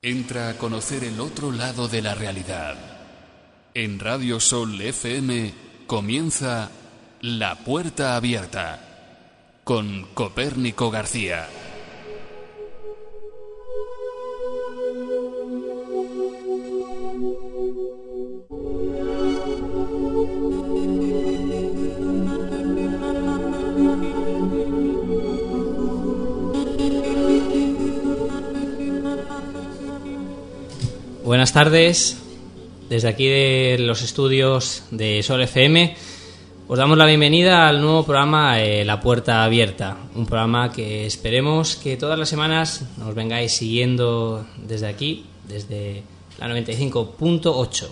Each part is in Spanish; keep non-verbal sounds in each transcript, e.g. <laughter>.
Entra a conocer el otro lado de la realidad. En Radio Sol FM comienza La Puerta Abierta con Copérnico García. Buenas tardes. Desde aquí de los estudios de Sol FM os damos la bienvenida al nuevo programa eh, La Puerta Abierta, un programa que esperemos que todas las semanas nos vengáis siguiendo desde aquí, desde la 95.8.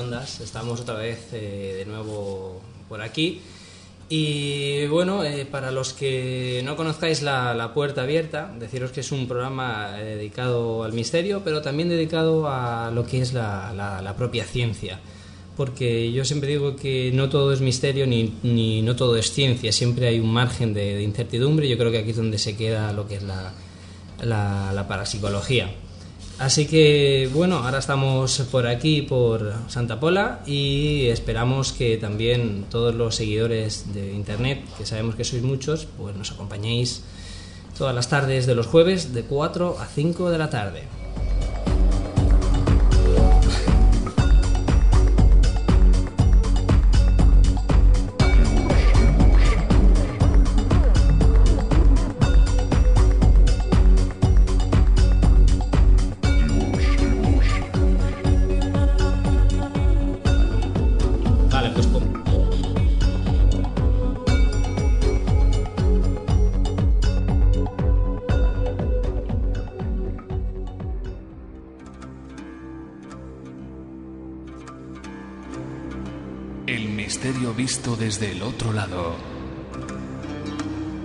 ondas, estamos otra vez eh, de nuevo por aquí. Y bueno, eh, para los que no conozcáis la, la, Puerta Abierta, deciros que es un programa eh, dedicado al misterio, pero también dedicado a lo que es la, la, la, propia ciencia. Porque yo siempre digo que no todo es misterio ni, ni no todo es ciencia, siempre hay un margen de, de, incertidumbre. Yo creo que aquí es donde se queda lo que es la, la parapsicología. Así que bueno, ahora estamos por aquí, por Santa Pola, y esperamos que también todos los seguidores de Internet, que sabemos que sois muchos, pues nos acompañéis todas las tardes de los jueves de 4 a 5 de la tarde. Desde otro lado.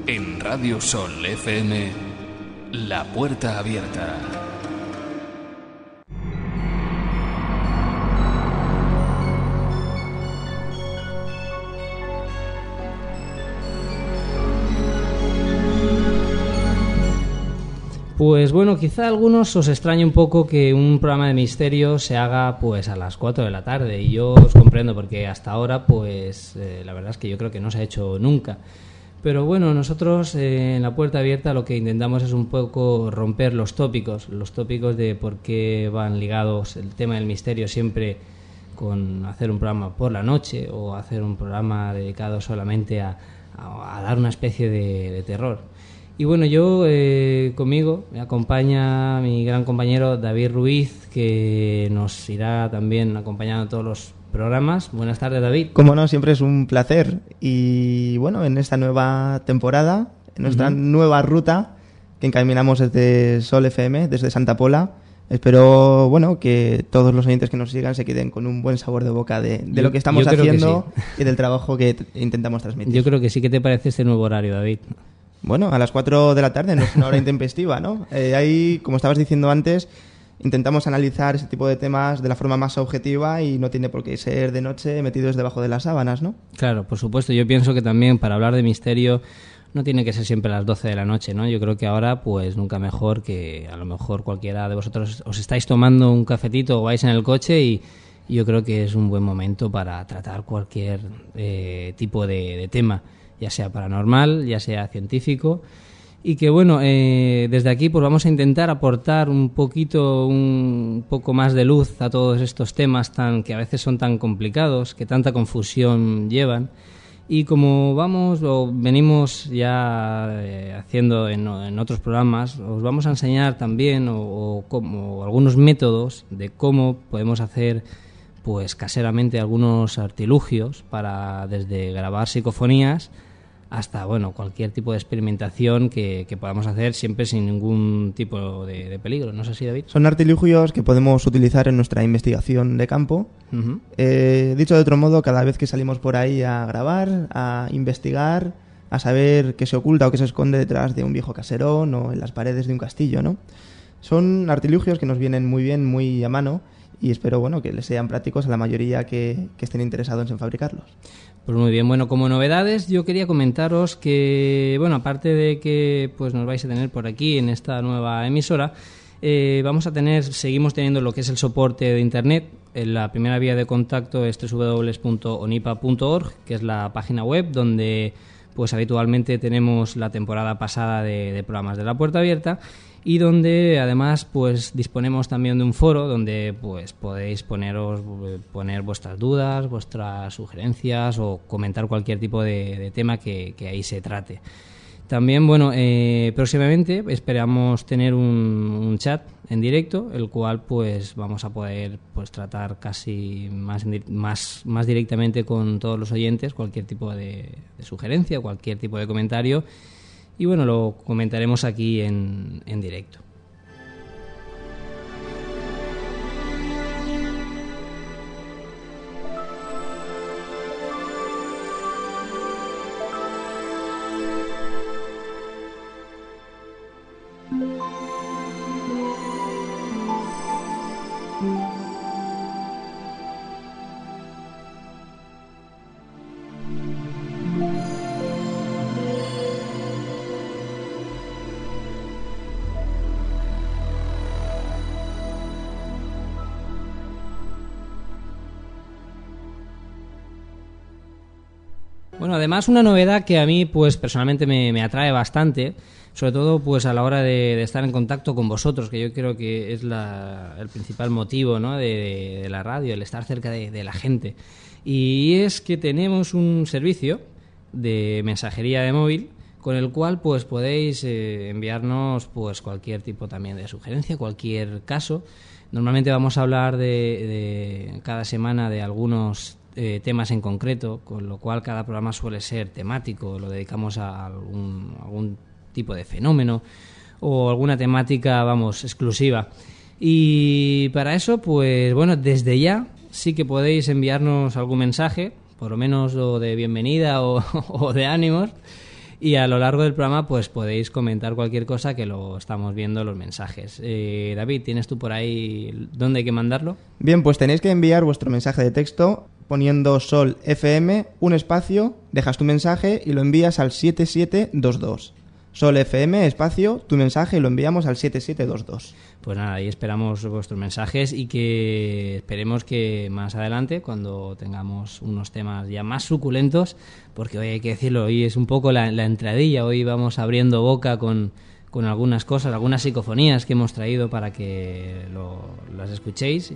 En Radio Sol FM, La Puerta Abierta. Pues bueno, quizá a algunos os extrañe un poco que un programa de misterio se haga pues a las 4 de la tarde y yo os comprendo porque hasta ahora pues eh, la verdad es que yo creo que no se ha hecho nunca. Pero bueno, nosotros eh, en la puerta abierta lo que intentamos es un poco romper los tópicos, los tópicos de por qué van ligados el tema del misterio siempre con hacer un programa por la noche o hacer un programa dedicado solamente a, dar una especie de terror. Y bueno, yo eh, conmigo me acompaña mi gran compañero David Ruiz, que nos irá también acompañando en todos los programas. Buenas tardes, David. Como no, siempre es un placer. Y bueno, en esta nueva temporada, en nuestra uh -huh. nueva ruta que encaminamos desde Sol FM, desde Santa Pola, espero bueno que todos los oyentes que nos sigan se queden con un buen sabor de boca de, de lo que estamos haciendo sí. y del trabajo que intentamos transmitir. Yo creo que sí. ¿Qué te parece este nuevo horario, David? Bueno, a las 4 de la tarde no es una hora <laughs> intempestiva, ¿no? Eh, ahí, como estabas diciendo antes, intentamos analizar ese tipo de temas de la forma más objetiva y no tiene por qué ser de noche metidos debajo de las sábanas, ¿no? Claro, por supuesto. Yo pienso que también para hablar de misterio no tiene que ser siempre a las 12 de la noche, ¿no? Yo creo que ahora, pues nunca mejor que a lo mejor cualquiera de vosotros os estáis tomando un cafetito o vais en el coche y yo creo que es un buen momento para tratar cualquier eh, tipo de, de tema ya sea paranormal, ya sea científico, y que bueno, eh, desde aquí pues vamos a intentar aportar un poquito, un poco más de luz a todos estos temas tan que a veces son tan complicados, que tanta confusión llevan, Y como vamos o venimos ya eh, haciendo en, otros programas, os vamos a enseñar también o, como, algunos métodos de cómo podemos hacer pues caseramente algunos artilugios para desde grabar psicofonías hasta bueno cualquier tipo de experimentación que, podamos hacer siempre sin ningún tipo de, peligro. ¿No es así, David? Son artilugios que podemos utilizar en nuestra investigación de campo. Eh, dicho de otro modo, cada vez que salimos por ahí a grabar, a investigar, a saber qué se oculta o qué se esconde detrás de un viejo caserón o en las paredes de un castillo, ¿no? Son artilugios que nos vienen muy bien, muy a mano y espero bueno que les sean prácticos a la mayoría que, que estén interesados en fabricarlos. Pues muy bien, bueno, como novedades yo quería comentaros que, bueno, aparte de que pues nos vais a tener por aquí en esta nueva emisora, eh, vamos a tener, seguimos teniendo lo que es el soporte de Internet. La primera vía de contacto es www.onipa.org, que es la página web donde pues habitualmente tenemos la temporada pasada de programas de la puerta abierta y donde además pues disponemos también de un foro donde pues podéis poneros poner vuestras dudas, vuestras sugerencias o comentar cualquier tipo de, tema que, ahí se trate. También, bueno, eh, próximamente esperamos tener un, chat en directo, el cual pues vamos a poder pues tratar casi más, más, más directamente con todos los oyentes, cualquier tipo de sugerencia, cualquier tipo de comentario y bueno, lo comentaremos aquí en, en directo. Bueno, además una novedad que a mí pues personalmente me, atrae bastante, sobre todo pues a la hora de, estar en contacto con vosotros, que yo creo que es el principal motivo ¿no? de, la radio, el estar cerca de, la gente. Y es que tenemos un servicio de mensajería de móvil con el cual pues podéis eh, enviarnos pues cualquier tipo también de sugerencia, cualquier caso. Normalmente vamos a hablar de cada semana de algunos eh, temas en concreto, con lo cual cada programa suele ser temático, lo dedicamos a algún, algún tipo de fenómeno o alguna temática, vamos, exclusiva. Y para eso, pues bueno, desde ya sí que podéis enviarnos algún mensaje, por lo menos o de bienvenida o, <laughs> o de ánimos y a lo largo del programa pues podéis comentar cualquier cosa que lo estamos viendo los mensajes. Eh, David, ¿tienes tú por ahí dónde hay que mandarlo? Bien, pues tenéis que enviar vuestro mensaje de texto poniendo Sol FM, un espacio, dejas tu mensaje y lo envías al 7722. Sol FM, espacio, tu mensaje y lo enviamos al 7722. Pues nada, ahí esperamos vuestros mensajes y que esperemos que más adelante, cuando tengamos unos temas ya más suculentos, porque hoy hay que decirlo, hoy es un poco la, entradilla, hoy vamos abriendo boca con, con, algunas cosas, algunas psicofonías que hemos traído para que las escuchéis.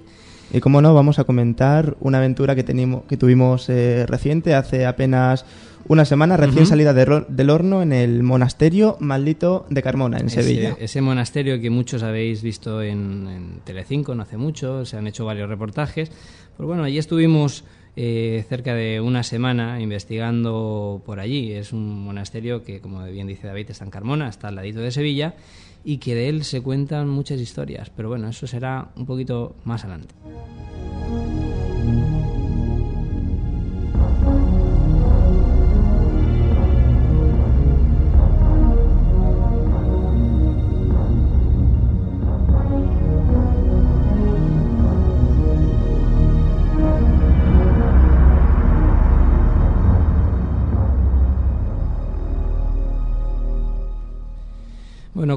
Y como no, vamos a comentar una aventura que, tuvimos eh, reciente, hace apenas una semana recién salida del horno en el monasterio maldito de Carmona, en Sevilla. Ese monasterio que muchos habéis visto en, en, Telecinco no hace mucho, se han hecho varios reportajes. Pues bueno, allí estuvimos eh, cerca de una semana investigando por allí. Es un monasterio que, como bien dice David, está en Carmona, está al ladito de Sevilla y que de él se cuentan muchas historias. Pero bueno, eso será un poquito más adelante.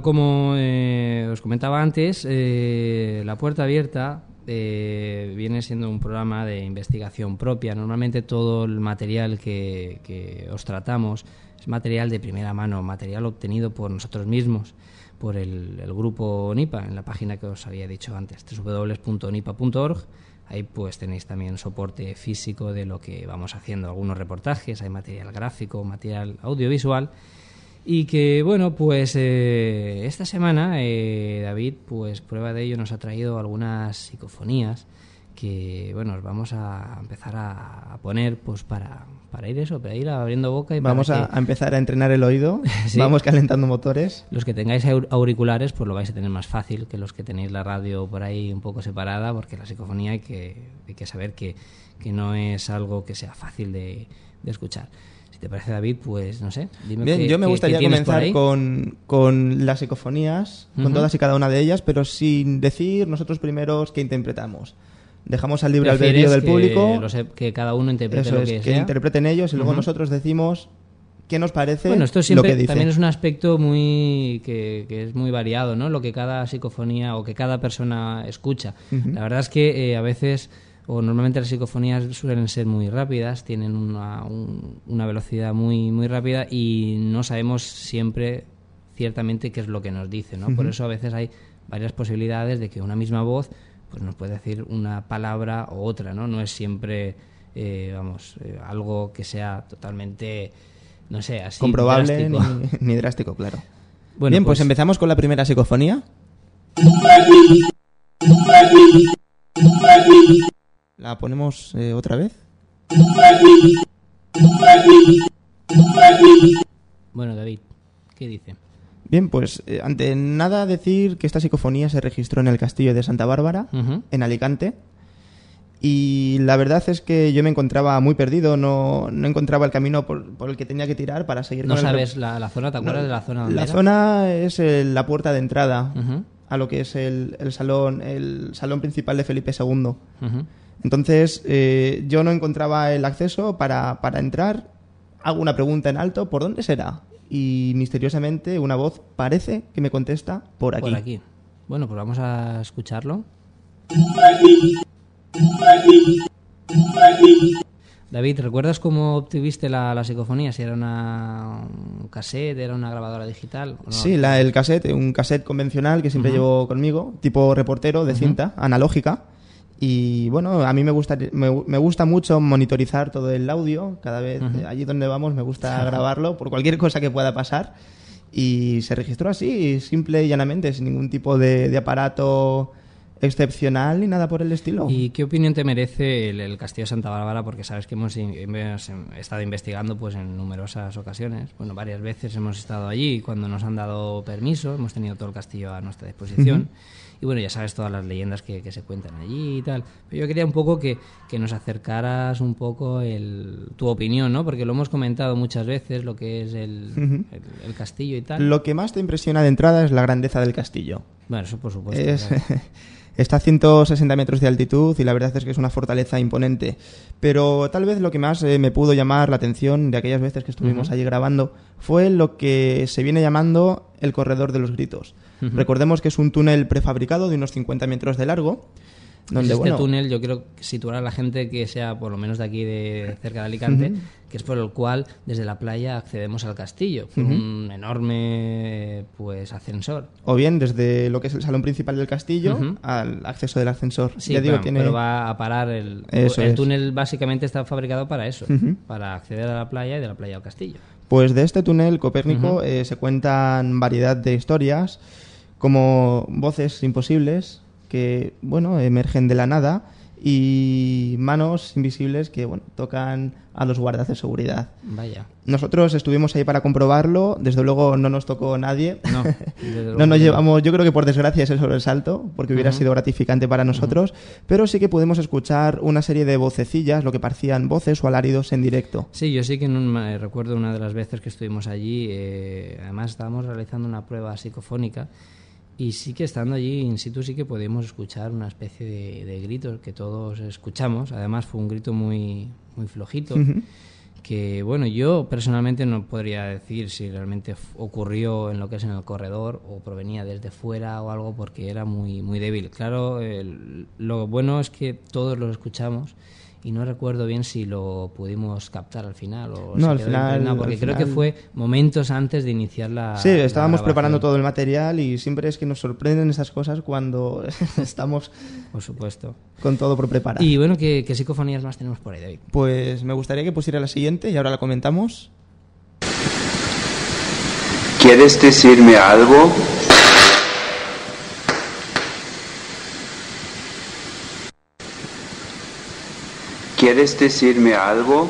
Como eh, os comentaba antes, eh, La Puerta Abierta eh, viene siendo un programa de investigación propia. Normalmente todo el material que, os tratamos es material de primera mano, material obtenido por nosotros mismos, por el, el grupo NIPA, en la página que os había dicho antes, www.nipa.org Ahí pues tenéis también soporte físico de lo que vamos haciendo, algunos reportajes, hay material gráfico, material audiovisual y que bueno pues eh, esta semana eh, David pues prueba de ello nos ha traído algunas psicofonías que bueno vamos a empezar a, poner pues para, para ir eso para ir abriendo boca y vamos a, empezar a entrenar el oído. <laughs> Vamos calentando motores. Los que tengáis auriculares pues lo vais a tener más fácil que los que tenéis la radio por ahí un poco separada porque la psicofonía hay que hay que saber que, que no es algo que sea fácil de, de escuchar ¿Te parece, David? Pues no sé. Dime Bien, yo me gustaría comenzar con, con, las psicofonías, con todas y cada una de ellas, pero sin decir nosotros primeros qué interpretamos. Dejamos al libre albedrío del público. que cada uno interprete lo que, que interpreten ellos y luego nosotros decimos qué nos parece bueno, esto siempre lo que dice. también es un aspecto muy que, es muy variado, ¿no? Lo que cada psicofonía o que cada persona escucha. La verdad es que eh, a veces o normalmente las psicofonías suelen ser muy rápidas, tienen una, una velocidad muy, muy rápida y no sabemos siempre ciertamente qué es lo que nos dice, ¿no? Por eso a veces hay varias posibilidades de que una misma voz pues nos puede decir una palabra u otra, ¿no? No es siempre, eh, vamos, eh, algo que sea totalmente, no sé, así comprobable Ni, drástico, <laughs> claro. Bueno, Bien, pues, pues empezamos con la primera psicofonía. ¿La ponemos eh, otra vez? Bueno, David, ¿qué dice? Bien, pues eh, ante nada decir que esta psicofonía se registró en el castillo de Santa Bárbara, en Alicante. Y la verdad es que yo me encontraba muy perdido, no, no encontraba el camino por, el que tenía que tirar para seguir ¿No sabes la, zona? ¿Te acuerdas de la zona? la zona es la puerta de entrada a lo que es el, el, salón, el salón principal de Felipe II. Entonces, eh, yo no encontraba el acceso para, para entrar. Hago una pregunta en alto, ¿por dónde será? Y misteriosamente una voz parece que me contesta por aquí. Por aquí. Bueno, pues vamos a escucharlo. David, ¿recuerdas cómo obtuviste la, la, psicofonía? Si era una un cassette, era una grabadora digital. Sí, la, el cassette, un cassette convencional que siempre llevo conmigo, tipo reportero de cinta, analógica. Y bueno, a mí me gusta, me, gusta mucho monitorizar todo el audio. Cada vez, allí donde vamos, me gusta <laughs> grabarlo por cualquier cosa que pueda pasar. Y se registró así, simple y llanamente, sin ningún tipo de, aparato excepcional ni nada por el estilo. ¿Y qué opinión te merece el, Castillo de Santa Bárbara? Porque sabes que hemos, estado investigando pues en numerosas ocasiones. Bueno, varias veces hemos estado allí cuando nos han dado permiso, hemos tenido todo el castillo a nuestra disposición. Y bueno, ya sabes todas las leyendas que, se cuentan allí y tal. Pero yo quería un poco que, nos acercaras un poco el, tu opinión, ¿no? Porque lo hemos comentado muchas veces, lo que es el, el, castillo y tal. Lo que más te impresiona de entrada es la grandeza del castillo. Bueno, eso por supuesto. <laughs> Está a 160 metros de altitud y la verdad es que es una fortaleza imponente. Pero tal vez lo que más eh, me pudo llamar la atención de aquellas veces que estuvimos allí grabando fue lo que se viene llamando el corredor de los gritos. Recordemos que es un túnel prefabricado de unos 50 metros de largo. Donde, este túnel yo quiero situar a la gente que sea por lo menos de aquí de cerca de Alicante, que es por el cual desde la playa accedemos al castillo, un enorme pues ascensor. O bien desde lo que es el salón principal del castillo al acceso del ascensor. Sí, pero va a parar el, el túnel básicamente está fabricado para eso, para acceder a la playa y de la playa al castillo. Pues de este túnel Copérnico eh, se cuentan variedad de historias como voces imposibles que, bueno, emergen de la nada y manos invisibles que, bueno, tocan a los guardas de seguridad. Vaya. Nosotros estuvimos ahí para comprobarlo, desde luego no nos tocó nadie. No, <laughs> no nos llevamos, yo creo que por desgracia es el sobresalto, porque hubiera sido gratificante para nosotros, pero sí que pudimos escuchar una serie de vocecillas, lo que parecían voces o alaridos en directo. Sí, yo sí que no recuerdo una de las veces que estuvimos allí, eh, además estábamos realizando una prueba psicofónica y sí que estando allí in situ sí que podíamos escuchar una especie de, gritos que todos escuchamos. Además fue un grito muy, muy flojito. Que bueno, yo personalmente no podría decir si realmente ocurrió en lo que es en el corredor o provenía desde fuera o algo porque era muy, muy débil. Claro, lo bueno es que todos lo escuchamos y no recuerdo bien si lo pudimos captar al final o No, al final- impregnado, porque al creo que fue momentos antes de iniciar la Sí, la estábamos grabación. preparando todo el material y siempre es que nos sorprenden esas cosas cuando <laughs> estamos por supuesto con todo por preparar. y bueno ¿qué, qué psicofonías más tenemos por ahí David Pues me gustaría que pusiera la siguiente y ahora la comentamos. ¿Quieres decirme algo? ¿Quieres decirme algo?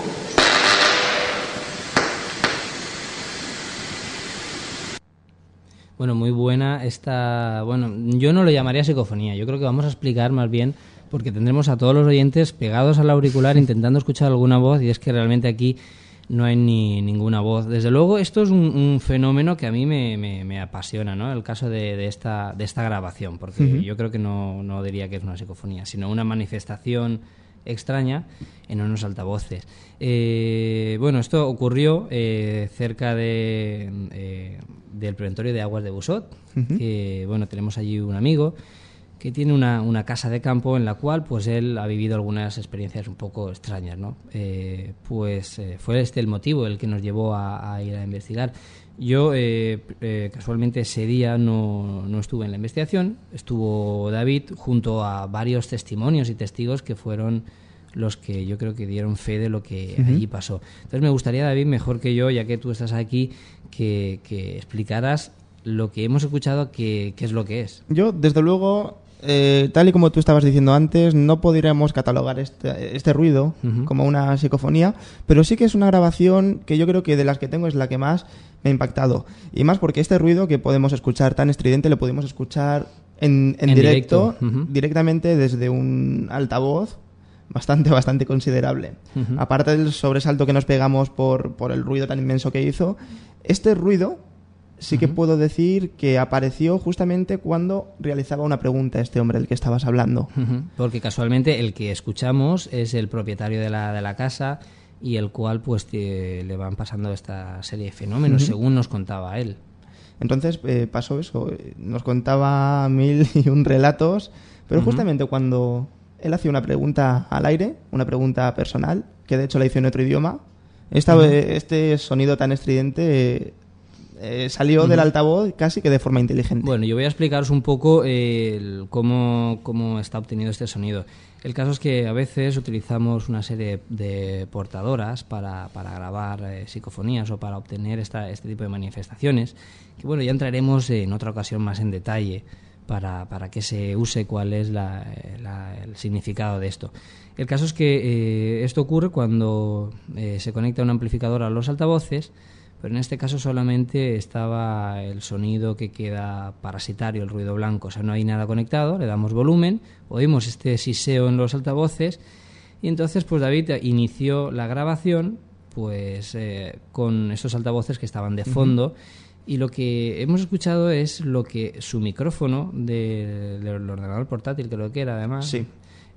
Bueno, muy buena esta. Bueno, yo no lo llamaría psicofonía. Yo creo que vamos a explicar más bien, porque tendremos a todos los oyentes pegados al auricular intentando escuchar alguna voz, y es que realmente aquí no hay ni ninguna voz. Desde luego, esto es un, un fenómeno que a mí me, me- me apasiona, ¿no? El caso de, de esta, de esta grabación, porque yo creo que no, no diría que es una psicofonía, sino una manifestación extraña en unos altavoces. Eh, bueno, esto ocurrió eh, cerca de, eh, del preventorio de aguas de Busot, que bueno, tenemos allí un amigo que tiene una, una casa de campo en la cual pues él ha vivido algunas experiencias un poco extrañas, ¿no? Pues fue este el motivo el que nos llevó a, a ir a investigar. Yo eh, eh, casualmente ese día no, no estuve en la investigación, estuvo David junto a varios testimonios y testigos que fueron los que yo creo que dieron fe de lo que allí pasó. Entonces me gustaría, David, mejor que yo, ya que tú estás aquí, que, que explicaras lo que hemos escuchado, que, qué es lo que es. Yo, desde luego, eh, tal y como tú estabas diciendo antes, no podríamos catalogar este, este ruido como una psicofonía, pero sí que es una grabación que yo creo que de las que tengo es la que más me ha impactado. Y más porque este ruido que podemos escuchar tan estridente lo podemos escuchar en, en En directo, directamente desde un altavoz bastante, bastante considerable. Aparte del sobresalto que nos pegamos por, por el ruido tan inmenso que hizo, este ruido sí que puedo decir que apareció justamente cuando realizaba una pregunta a este hombre del que estabas hablando. Porque casualmente el que escuchamos es el propietario de la, de la casa y el cual pues te- le van pasando esta serie de fenómenos, según nos contaba él. Entonces eh, pasó eso, eh, nos contaba mil <laughs> y un relatos, pero justamente cuando él hacía una pregunta al aire, una pregunta personal, que de hecho la hizo en otro idioma, esta, este sonido tan estridente eh, eh, salió del altavoz casi que de forma inteligente. Bueno, yo voy a explicaros un poco eh, el- cómo, cómo está obtenido este sonido. El caso es que a veces utilizamos una serie de portadoras para, para grabar eh, psicofonías o para obtener esta, este tipo de manifestaciones, que bueno, ya entraremos en otra ocasión más en detalle para, para que se use cuál es la- eh, la- el significado de esto. El caso es que eh, esto ocurre cuando eh, se conecta un amplificador a los altavoces, pero en este caso solamente estaba el sonido que queda parasitario, el ruido blanco, o sea, no hay nada conectado, le damos volumen, oímos este siseo en los altavoces y entonces pues David inició la grabación pues eh, con esos altavoces que estaban de fondo y lo que hemos escuchado es lo que su micrófono de- del ordenador portátil, creo que era además, Sí.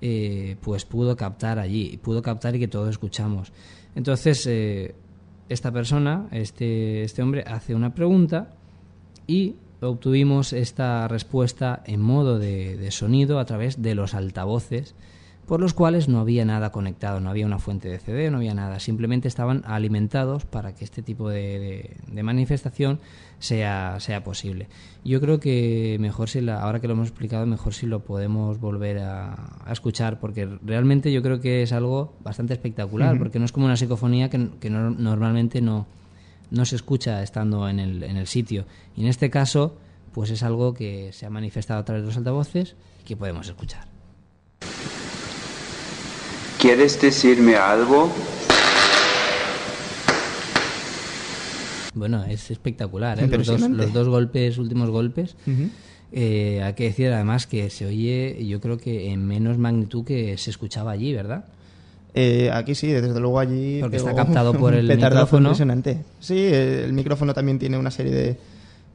eh, pues pudo captar allí, pudo captar y que todos escuchamos. Entonces, eh, esta persona, este, este hombre, hace una pregunta y obtuvimos esta respuesta en modo de, de sonido a través de los altavoces, por los cuales no había nada conectado, no había una fuente de CD, no había nada, simplemente estaban alimentados para que este tipo de, de- de manifestación sea, sea posible. Yo creo que mejor si la, ahora que lo hemos explicado, mejor si lo podemos volver a, a escuchar, porque realmente yo creo que es algo bastante espectacular, porque no es como una psicofonía que, que no- normalmente no, no se escucha estando en el, en el sitio. Y en este caso, pues es algo que se ha manifestado a través de los altavoces y que podemos escuchar. ¿Quieres decirme algo? Bueno, es espectacular, ¿eh? Los dos, Impresionante. los dos golpes, últimos golpes. Ujú. Eh, hay que decir además que se oye, yo creo que en menos magnitud que se escuchaba allí, ¿verdad? Eh, aquí sí, desde luego allí. Porque está captado <laughs> por el micrófono. Impresionante. Sí, el micrófono también tiene una serie de,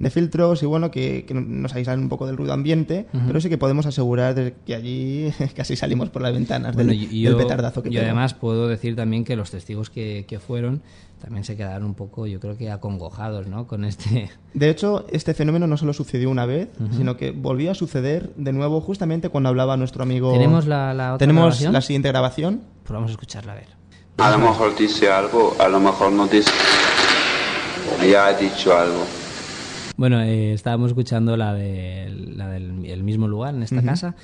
de filtros y bueno, que, que nos aíslan un poco del ruido ambiente, pero sí que podemos asegurar de que allí <laughs> casi salimos por las ventanas Bueno, del, y yo, del petardazo que pegó. además puedo decir también que los testigos que, que fueron también se quedaron un poco, yo creo que acongojados, ¿no? Con este... <laughs> De hecho, este fenómeno no solo sucedió una vez, sino que volvió a suceder de nuevo justamente cuando hablaba nuestro amigo... ¿Tenemos la, la otra Tenemos grabación? la siguiente grabación. Pues vamos a escucharla, a ver. A lo mejor dice algo, a lo mejor no dice. Ya ha dicho algo. Bueno, eh, estábamos escuchando la, de, la del el mismo lugar, en esta casa.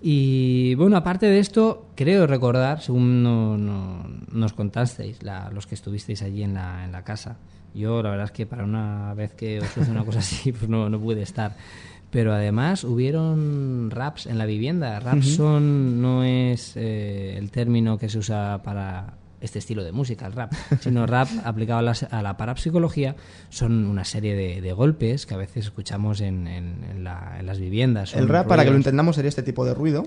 Y bueno, aparte de esto, creo recordar, según no- no- nos contasteis, la- los que estuvisteis allí en la, en la casa, yo la verdad es que para una vez que os sucede una cosa <laughs> así, pues no, no pude estar. Pero además hubieron raps en la vivienda. Raps son, no es eh, el término que se usa para este estilo de música, el rap, sino <laughs> rap aplicado a la, a la parapsicología, son una serie de, de golpes que a veces escuchamos en, en- en la- en las viviendas. El rap, para que lo ruidos. entendamos, sería este tipo de ruido,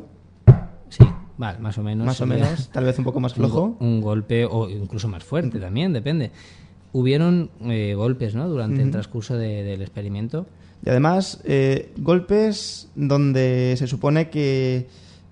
Sí, vale, más o menos. más o menos, tal vez un poco más un flojo. Un, golpe o incluso más fuerte también, depende. Hubieron eh, golpes, ¿no? Durante el transcurso de- del experimento. Y además, eh, golpes donde se supone que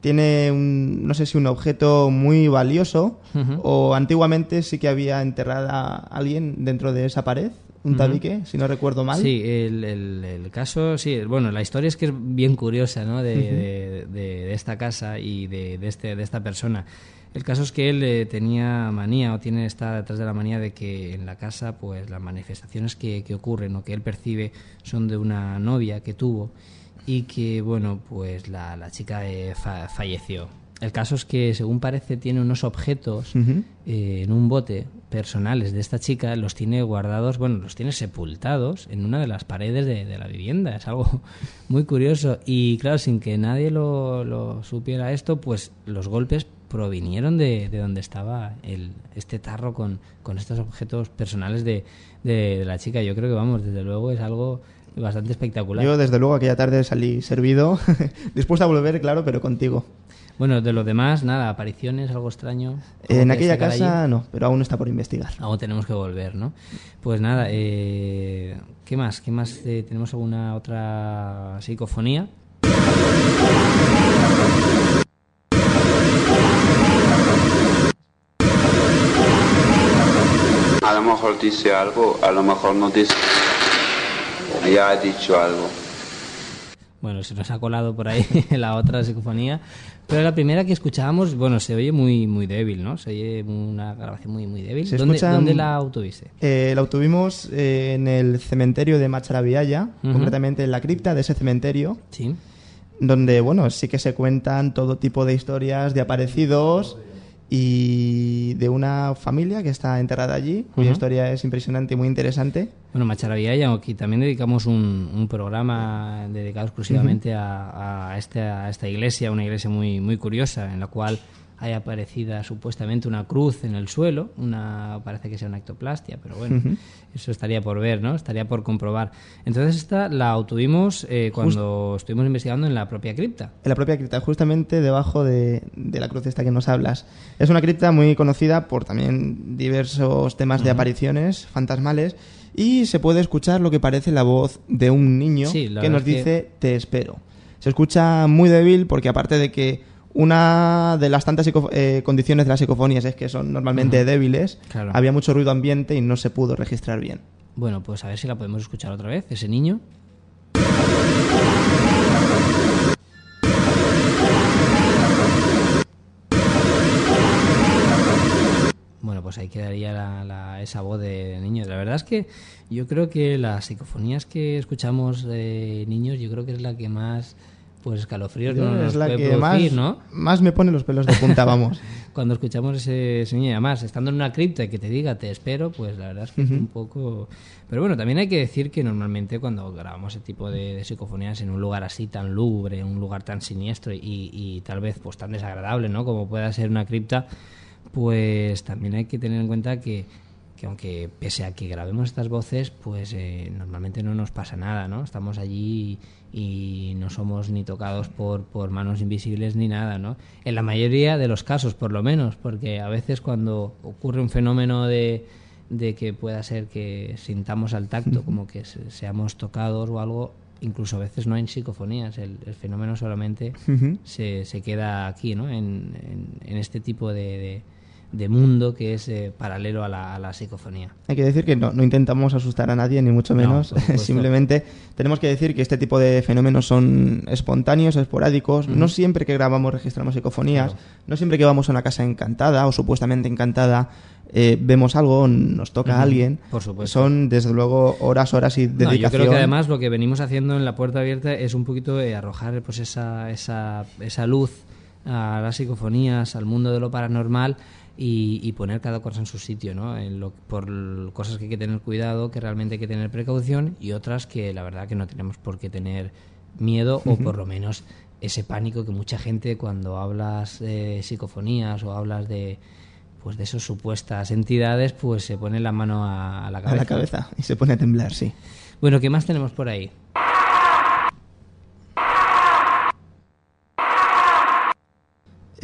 tiene un, no sé si un objeto muy valioso o antiguamente sí que había enterrada a alguien dentro de esa pared, un tabique, si no recuerdo mal. Sí, el, el- el caso, sí, bueno, la historia es que es bien curiosa, ¿no? De, de- de- de esta casa y de, de este, de esta persona. El caso es que él eh, tenía manía o tiene está detrás de la manía de que en la casa, pues las manifestaciones que, que ocurren o que él percibe son de una novia que tuvo y que, bueno, pues la, la chica eh, fa- falleció. El caso es que, según parece, tiene unos objetos eh, en un bote personales de esta chica, los tiene guardados, bueno, los tiene sepultados en una de las paredes de, de la vivienda. Es algo <laughs> muy curioso. Y claro, sin que nadie lo, lo supiera esto, pues los golpes provinieron de, de donde estaba el, este tarro con, con estos objetos personales de- de la chica. Yo creo que, vamos, desde luego es algo bastante espectacular. Yo, desde luego, aquella tarde salí servido, <laughs> dispuesto a volver, claro, pero contigo. Bueno, de lo demás, nada, apariciones, algo extraño. ¿Algo En que aquella allí? casa no, pero aún está por investigar. Aún tenemos que volver, ¿no? Pues nada, eh, ¿qué más? ¿Qué más? eh, ¿Tenemos alguna otra psicofonía? A lo mejor dice algo, a lo mejor no dice. Ya ha dicho algo. Bueno, se nos ha colado por ahí <laughs> la otra psicofonía. Pero la primera que escuchábamos, bueno, se oye muy muy débil, ¿no? Se oye una grabación muy muy débil. Se ¿Dónde, escuchan- dónde la obtuviste? Eh, la obtuvimos eh, en el cementerio de Macharavillaya, Ujú. concretamente en la cripta de ese cementerio, Sí. donde, bueno, sí que se cuentan todo tipo de historias de aparecidos y de una familia que está enterrada allí, cuya Ujú. historia es impresionante y muy interesante. Bueno, Macharavillaya, aquí también dedicamos un, un programa dedicado exclusivamente a, a este- a esta iglesia, una iglesia muy, muy curiosa, en la cual hay aparecida supuestamente una cruz en el suelo, una parece que sea una ectoplastia, pero bueno, eso estaría por ver, ¿no? Estaría por comprobar. Entonces esta la obtuvimos eh, cuando estuvimos investigando en la propia cripta. En la propia cripta, justamente debajo de, de la cruz esta que nos hablas. Es una cripta muy conocida por también diversos temas de apariciones fantasmales y se puede escuchar lo que parece la voz de un niño Sí, que nos que- dice te espero. Se escucha muy débil porque aparte de que una de las tantas eh, condiciones de las psicofonías es que son normalmente débiles, Claro. había mucho ruido ambiente y no se pudo registrar bien. Bueno, pues a ver si la podemos escuchar otra vez, ese niño. Bueno, pues ahí quedaría la- la- esa voz de niño. La verdad es que yo creo que las psicofonías que escuchamos de niños, yo creo que es la que más pues escalofríos no nos es la puede que más, ¿no? más me pone los pelos de punta, vamos. <laughs> Cuando escuchamos ese, y además, estando en una cripta y que te diga te espero, pues la verdad es que es un poco... Pero bueno, también hay que decir que normalmente cuando grabamos ese tipo de, de psicofonías en un lugar así tan lúgubre, un lugar tan siniestro y, y tal vez pues tan desagradable, ¿no? Como pueda ser una cripta, pues también hay que tener en cuenta que, que aunque pese a que grabemos estas voces, pues eh, normalmente no nos pasa nada, ¿no? Estamos allí y no somos ni tocados por, por manos invisibles ni nada, ¿no? En la mayoría de los casos, por lo menos, porque a veces cuando ocurre un fenómeno de de que pueda ser que sintamos al tacto, como que seamos tocados o algo, incluso a veces no en psicofonías, el, fenómeno solamente se, se, queda aquí, ¿no? en, en, este tipo de de mundo que es eh, paralelo a la, psicofonía. Hay que decir que no, no, intentamos asustar a nadie, ni mucho menos. <laughs> Simplemente tenemos que decir que este tipo de fenómenos son espontáneos, esporádicos. No siempre que grabamos registramos psicofonías. No siempre que vamos a una casa encantada o supuestamente encantada eh, vemos algo, nos toca a alguien. Por supuesto. Son, desde luego, horas, horas y dedicación. yo creo que además lo que venimos haciendo en la puerta abierta es un poquito eh, arrojar pues esa, esa, esa luz a las psicofonías, al mundo de lo paranormal y, poner cada cosa en su sitio, ¿no? por cosas que hay que tener cuidado, que realmente hay que tener precaución y otras que la verdad que no tenemos por qué tener miedo o por lo menos ese pánico que mucha gente cuando hablas de psicofonías o hablas de pues de esas supuestas entidades pues se pone la mano a, la cabeza. A la cabeza y se pone a temblar, sí. Bueno, ¿qué más tenemos por ahí?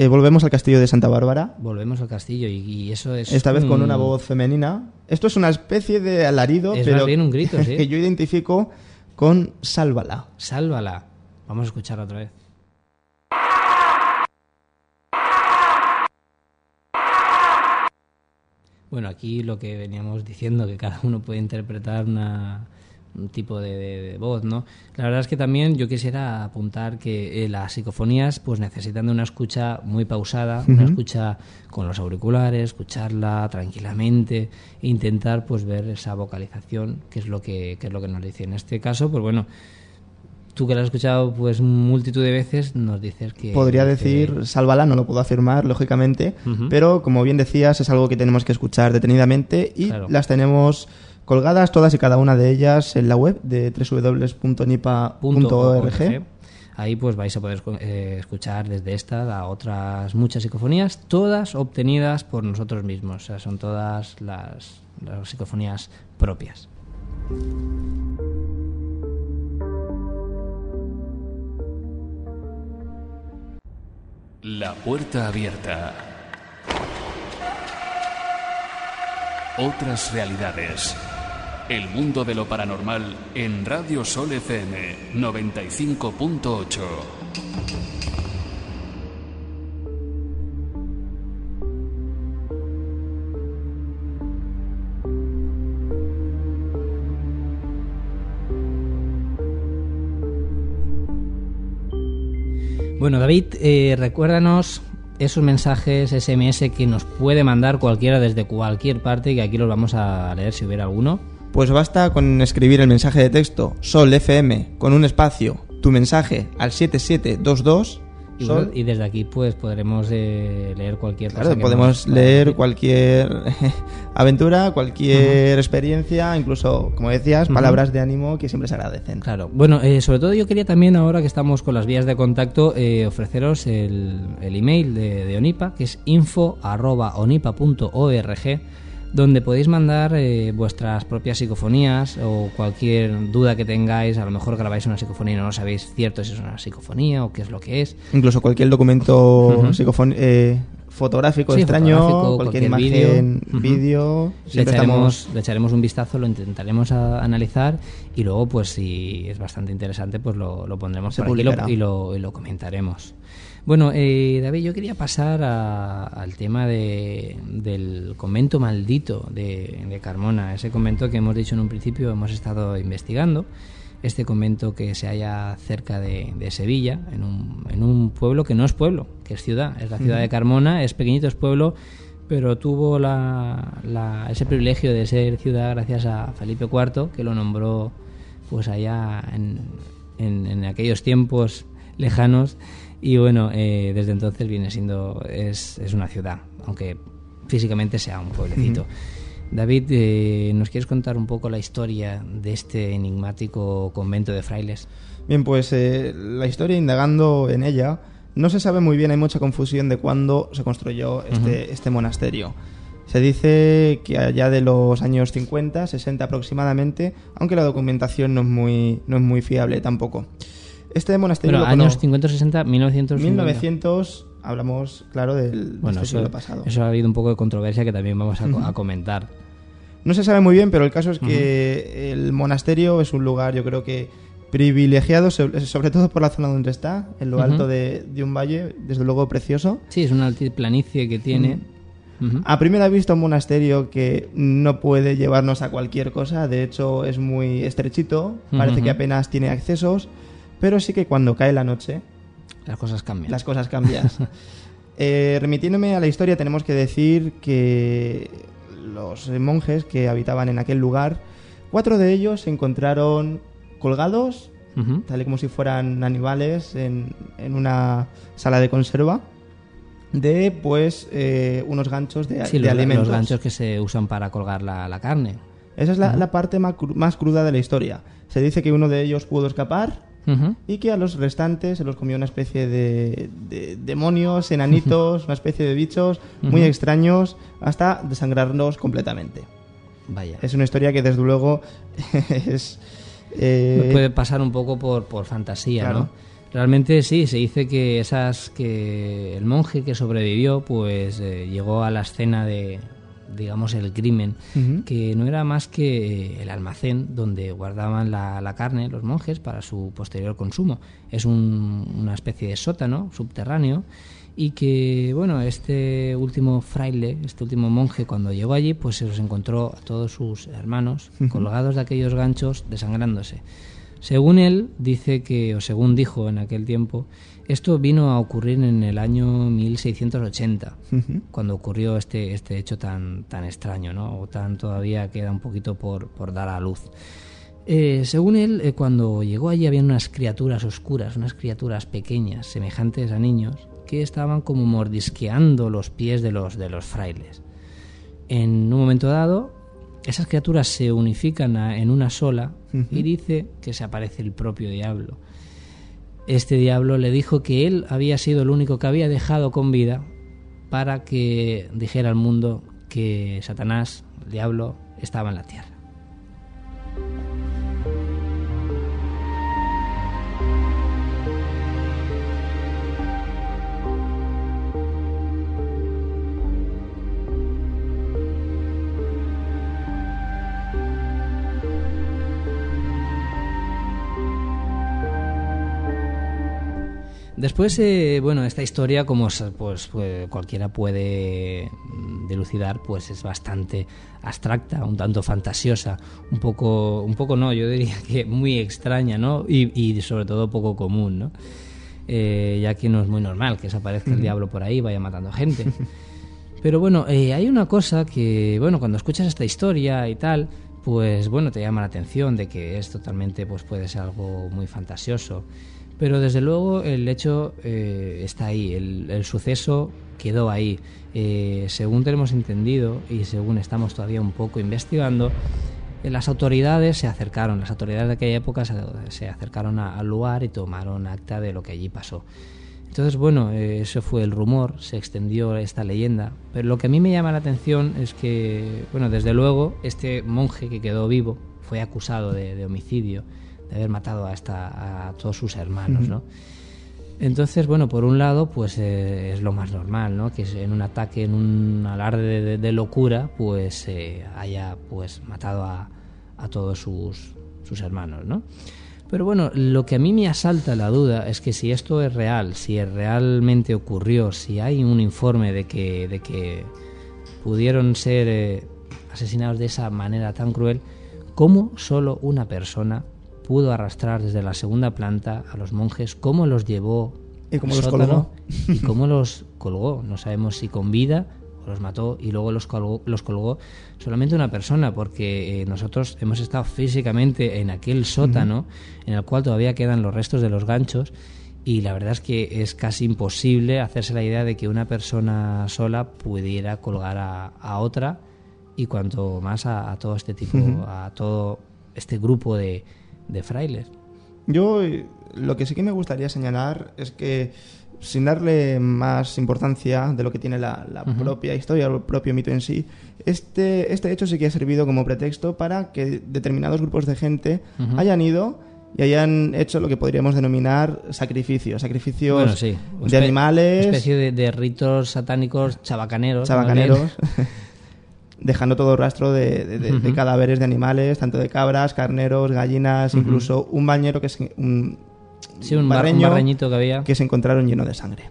Eh, volvemos al castillo de Santa Bárbara. Volvemos al castillo y, eso es. Esta vez con una voz femenina. Esto es una especie de alarido, es pero bien un grito, <laughs> que yo identifico con Sálvala. Sálvala. Vamos a escuchar otra vez. Bueno, aquí lo que veníamos diciendo, que cada uno puede interpretar una, un tipo de, voz, ¿no? La verdad es que también yo quisiera apuntar que eh, las psicofonías pues necesitan de una escucha muy pausada, una escucha con los auriculares, escucharla tranquilamente e intentar pues ver esa vocalización, que es lo que, es lo que nos dice. En este caso, pues bueno, tú que la has escuchado pues multitud de veces, nos dices que... Podría decir, sálvala, no lo puedo afirmar, lógicamente, pero como bien decías, es algo que tenemos que escuchar detenidamente y las tenemos colgadas todas y cada una de ellas en la web de www.nipa.org. Ahí pues vais a poder eh, escuchar desde esta a otras muchas psicofonías, todas obtenidas por nosotros mismos. O sea, son todas las, las psicofonías propias. La puerta abierta. Otras realidades. El mundo de lo paranormal en Radio Sol FM 95.8. Bueno, David, eh, recuérdanos esos mensajes SMS que nos puede mandar cualquiera desde cualquier parte, que aquí los vamos a leer si hubiera alguno. Pues basta con escribir el mensaje de texto Sol FM con un espacio, tu mensaje al 7722 y, desde aquí pues podremos eh, leer cualquier cosa. podemos leer cualquier <laughs> aventura, cualquier experiencia, incluso, como decías, palabras de ánimo que siempre se agradecen. Claro. Bueno, eh, sobre todo yo quería también, ahora que estamos con las vías de contacto, eh, ofreceros el, el, email de, de Onipa, que es info.onipa.org donde podéis mandar eh, vuestras propias psicofonías o cualquier duda que tengáis. A lo mejor grabáis una psicofonía y no sabéis cierto si es una psicofonía o qué es lo que es. Incluso cualquier documento eh, fotográfico extraño, cualquier, imagen, vídeo. Le, echaremos, le echaremos un vistazo, lo intentaremos analizar y luego, pues si es bastante interesante, pues lo, pondremos por aquí y lo, y lo comentaremos. Bueno, eh, David, yo quería pasar al tema de, del convento maldito de, Carmona, ese convento que hemos dicho en un principio, hemos estado investigando, este convento que se halla cerca de, Sevilla, en un, en un, pueblo que no es pueblo, que es ciudad, es la ciudad de Carmona, es pequeñito, es pueblo, pero tuvo la, ese privilegio de ser ciudad gracias a Felipe IV, que lo nombró pues allá en, en aquellos tiempos lejanos y bueno, eh, desde entonces viene siendo, es, es, una ciudad, aunque físicamente sea un pueblecito. David, eh, ¿nos quieres contar un poco la historia de este enigmático convento de frailes? Bien, pues eh, la historia, indagando en ella, no se sabe muy bien, hay mucha confusión de cuándo se construyó este, este monasterio. Se dice que allá de los años 50, 60 aproximadamente, aunque la documentación no es muy, no es muy fiable tampoco. Este monasterio. Bueno, años 50, 60, 1900. 1900, hablamos, claro, del, bueno, siglo pasado. Eso ha habido un poco de controversia que también vamos a, comentar. No se sabe muy bien, pero el caso es que el monasterio es un lugar, yo creo que privilegiado, sobre todo por la zona donde está, en lo alto de, un valle, desde luego precioso. Sí, es una altiplanicie que tiene. A primera vista un monasterio que no puede llevarnos a cualquier cosa, de hecho es muy estrechito, parece que apenas tiene accesos, pero sí que cuando cae la noche... Las cosas cambian. Las cosas cambian. <laughs> Eh, remitiéndome a la historia, tenemos que decir que los monjes que habitaban en aquel lugar, cuatro de ellos se encontraron colgados, tal y como si fueran animales, en, en, sala de conserva de pues eh, unos ganchos de, sí, de los, alimentos. Los ganchos que se usan para colgar la, carne. Esa es la, parte más, cruda de la historia. Se dice que uno de ellos pudo escapar y que a los restantes se los comió una especie de, demonios, enanitos, una especie de bichos muy extraños hasta desangrarlos completamente. Vaya. Es una historia que desde luego <laughs> es... Eh, puede pasar un poco por, por fantasía, ¿no? Realmente sí, se dice que esas que el monje que sobrevivió pues eh, llegó a la escena de digamos el crimen que no era más que el almacén donde guardaban la, carne los monjes para su posterior consumo. Es una especie de sótano subterráneo y que bueno este último fraile este último monje cuando llegó allí pues se los encontró a todos sus hermanos colgados de aquellos ganchos desangrándose. Según él, dice que, o según dijo en aquel tiempo, esto vino a ocurrir en el año 1680, cuando ocurrió este, este hecho tan, tan extraño, ¿no? O tan todavía queda un poquito por, por dar a luz. Eh, según él, eh, cuando llegó allí había unas criaturas oscuras, unas criaturas pequeñas, semejantes a niños, que estaban como mordisqueando los pies de los, de los frailes. En un momento dado, esas criaturas se unifican en una sola y dice que se aparece el propio diablo. Este diablo le dijo que él había sido el único que había dejado con vida para que dijera al mundo que Satanás, el diablo, estaba en la tierra. Después, eh, bueno, esta historia, como pues, pues, cualquiera puede dilucidar, pues es bastante abstracta, un tanto fantasiosa, un poco, un poco no, yo diría que muy extraña, ¿no? Y, sobre todo poco común, ¿no? Eh, ya que no es muy normal que se aparezca el diablo por ahí y vaya matando gente. Pero bueno, eh, hay una cosa que, bueno, cuando escuchas esta historia y tal, pues bueno, te llama la atención de que es totalmente, pues puede ser algo muy fantasioso. Pero desde luego el hecho eh, está ahí, el, suceso quedó ahí. Eh, según tenemos entendido y según estamos todavía un poco investigando, eh, las autoridades se acercaron, las autoridades de aquella época se, acercaron al lugar y tomaron acta de lo que allí pasó. Entonces, bueno, eso fue el rumor, se extendió esta leyenda. Pero lo que a mí me llama la atención es que, bueno, desde luego, este monje que quedó vivo fue acusado de homicidio de haber matado a, esta, a todos sus hermanos, ¿no? Entonces, bueno, por un lado, pues eh, es lo más normal, ¿no? Que en un ataque, en un alarde de, locura, pues eh, haya pues matado a, a todos sus, sus, hermanos, ¿no? Pero bueno, lo que a mí me asalta la duda es que si esto es real, si realmente ocurrió, si hay un informe de que, de que pudieron ser eh, asesinados de esa manera tan cruel, ¿cómo solo una persona pudo arrastrar desde la segunda planta a los monjes, cómo los llevó y cómo los colgó y cómo los colgó. No sabemos si con vida o los mató y luego los colgó, los colgó solamente una persona, porque eh, nosotros hemos estado físicamente en aquel sótano en el cual todavía quedan los restos de los ganchos y la verdad es que es casi imposible hacerse la idea de que una persona sola pudiera colgar a, otra y cuanto más a, todo este tipo, a todo este grupo de, de frailes. Yo lo que sí que me gustaría señalar es que sin darle más importancia de lo que tiene la, propia historia o el propio mito en sí, este, este hecho sí que ha servido como pretexto para que determinados grupos de gente hayan ido y hayan hecho lo que podríamos denominar sacrificios, sacrificios de animales. Especie de, ritos satánicos chabacaneros. Chabacaneros. <laughs> dejando todo rastro de, de- de- de Ujú. cadáveres de animales, tanto de cabras, carneros, gallinas, incluso un bañero que es un, Sí, un, bar- un barreño barreñito que había. que se encontraron lleno de sangre.